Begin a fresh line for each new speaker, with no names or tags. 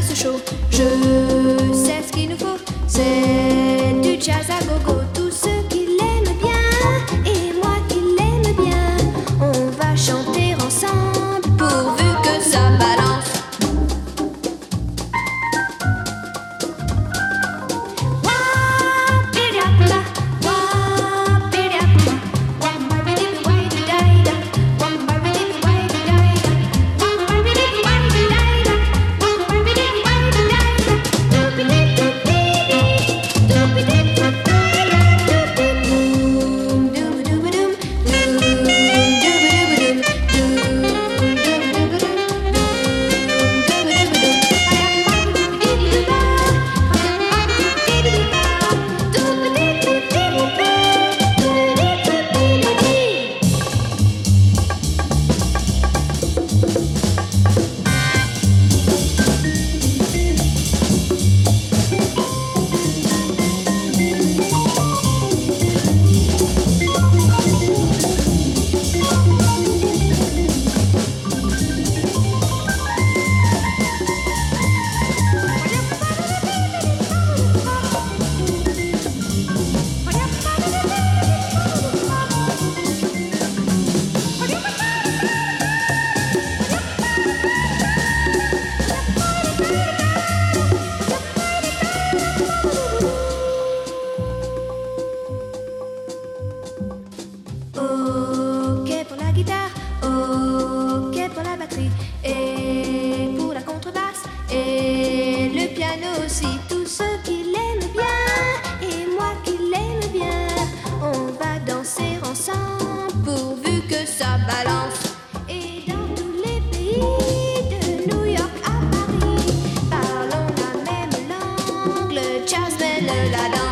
Je sais ce qu'il nous faut. C'est la la